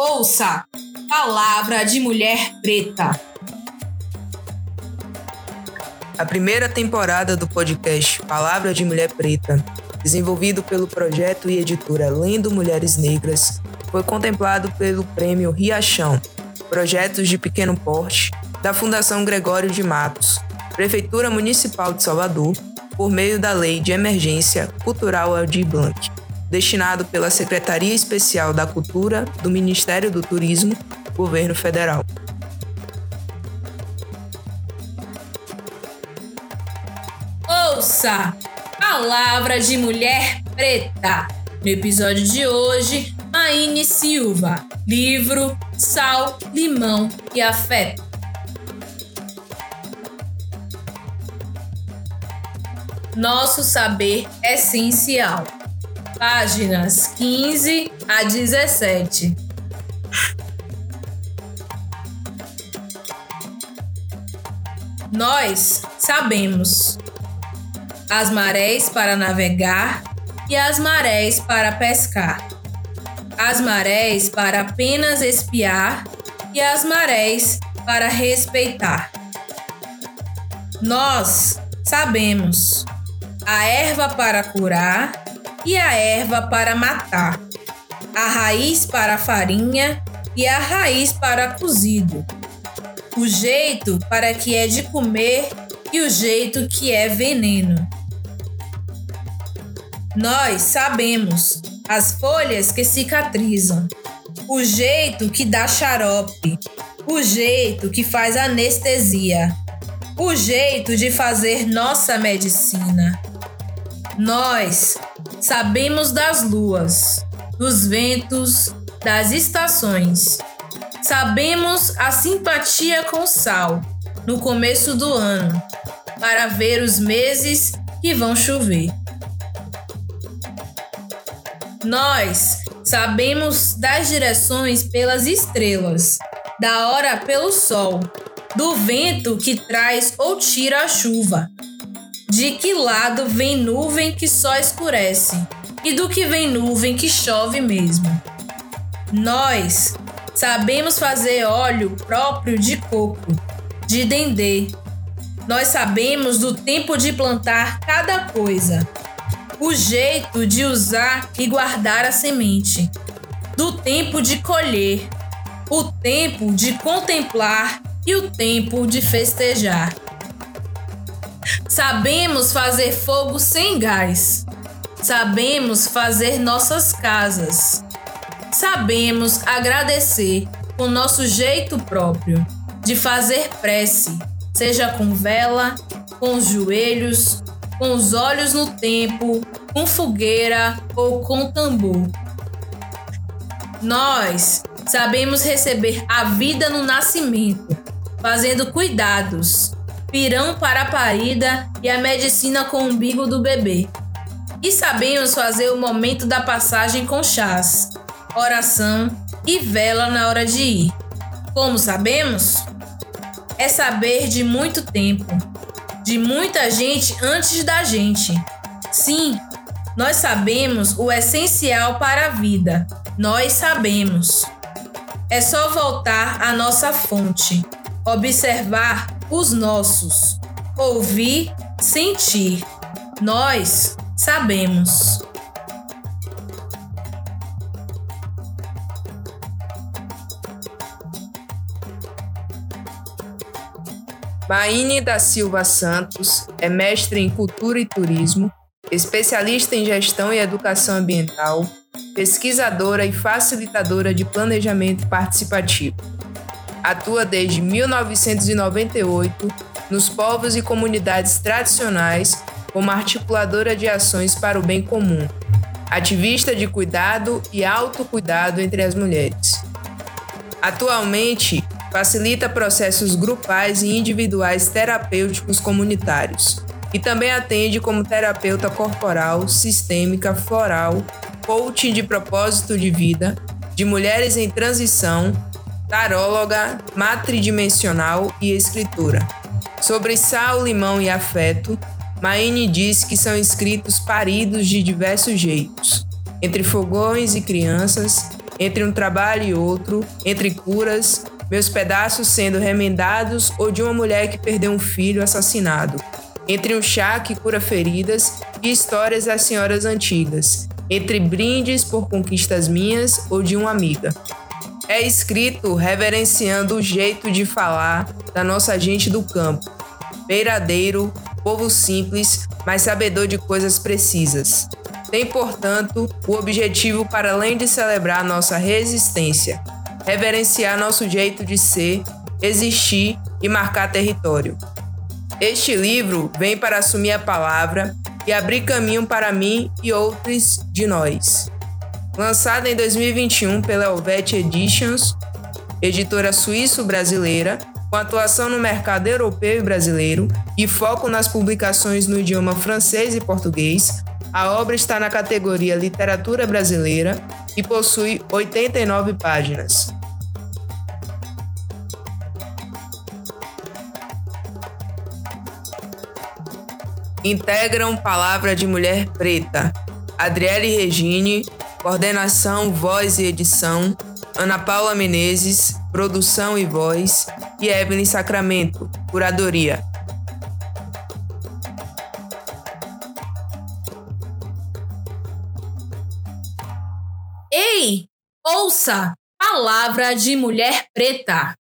Ouça Palavra de Mulher Preta. A primeira temporada do podcast Palavra de Mulher Preta, desenvolvido pelo projeto e editora Lendo Mulheres Negras, foi contemplado pelo Prêmio Riachão, Projetos de Pequeno Porte, da Fundação Gregório de Matos, Prefeitura Municipal de Salvador, por meio da Lei de Emergência Cultural Aldir Blanc destinado pela Secretaria Especial da Cultura do Ministério do Turismo, Governo Federal. Ouça! Palavra de Mulher Preta. No episódio de hoje, Aine Silva. Livro Sal, Limão e Afeto. Nosso saber essencial páginas 15 a 17. Nós sabemos as marés para navegar e as marés para pescar, as marés para apenas espiar e as marés para respeitar. Nós sabemos a erva para curar e a erva para matar, a raiz para a farinha e a raiz para cozido, o jeito para que é de comer e o jeito que é veneno. Nós sabemos as folhas que cicatrizam, o jeito que dá xarope, o jeito que faz anestesia, o jeito de fazer nossa medicina. Nós Sabemos das luas, dos ventos, das estações. Sabemos a simpatia com o sal no começo do ano, para ver os meses que vão chover. Nós sabemos das direções pelas estrelas, da hora pelo sol, do vento que traz ou tira a chuva, de que lado vem nuvem que só escurece e do que vem nuvem que chove mesmo. Nós sabemos fazer óleo próprio de coco, de dendê. Nós sabemos do tempo de plantar cada coisa, o jeito de usar e guardar a semente, do tempo de colher, o tempo de contemplar e o tempo de festejar. Sabemos fazer fogo sem gás. Sabemos fazer nossas casas. Sabemos agradecer com nosso jeito próprio de fazer prece, seja com vela, com os joelhos, com os olhos no tempo, com fogueira ou com tambor. Nós sabemos receber a vida no nascimento, fazendo cuidados, pirão para a parida e a medicina com o umbigo do bebê. E sabemos fazer o momento da passagem com chás, oração e vela na hora de ir. Como sabemos? É saber de muito tempo, de muita gente antes da gente. Sim, nós sabemos o essencial para a vida. Nós sabemos. É só voltar à nossa fonte, observar os nossos. Ouvir, sentir. Nós sabemos. Maine da Silva Santos é mestre em Cultura e Turismo, especialista em Gestão e Educação Ambiental, pesquisadora e facilitadora de planejamento participativo. Atua desde 1998 nos povos e comunidades tradicionais como articuladora de ações para o bem comum, ativista de cuidado e autocuidado entre as mulheres. Atualmente, facilita processos grupais e individuais terapêuticos comunitários e também atende como terapeuta corporal, sistêmica, floral, coaching de propósito de vida, de mulheres em transição taróloga, matridimensional e escritora. Sobre sal, limão e afeto, Maine diz que são escritos paridos de diversos jeitos, entre fogões e crianças, entre um trabalho e outro, entre curas, meus pedaços sendo remendados ou de uma mulher que perdeu um filho assassinado, entre um chá que cura feridas e histórias das senhoras antigas, entre brindes por conquistas minhas ou de uma amiga. É escrito reverenciando o jeito de falar da nossa gente do campo, beiradeiro, povo simples, mas sabedor de coisas precisas. Tem, portanto, o objetivo para além de celebrar nossa resistência, reverenciar nosso jeito de ser, existir e marcar território. Este livro vem para assumir a palavra e abrir caminho para mim e outros de nós. Lançado em 2021 pela Helvet Editions, editora suíço-brasileira, com atuação no mercado europeu e brasileiro e foco nas publicações no idioma francês e português, a obra está na categoria Literatura Brasileira e possui 89 páginas. Integram Palavra de Mulher Preta, Adriele Regine, coordenação, voz e edição, Ana Paula Menezes, produção e voz, e Evelyn Sacramento, curadoria. Ei, ouça! Palavra de Mulher Preta.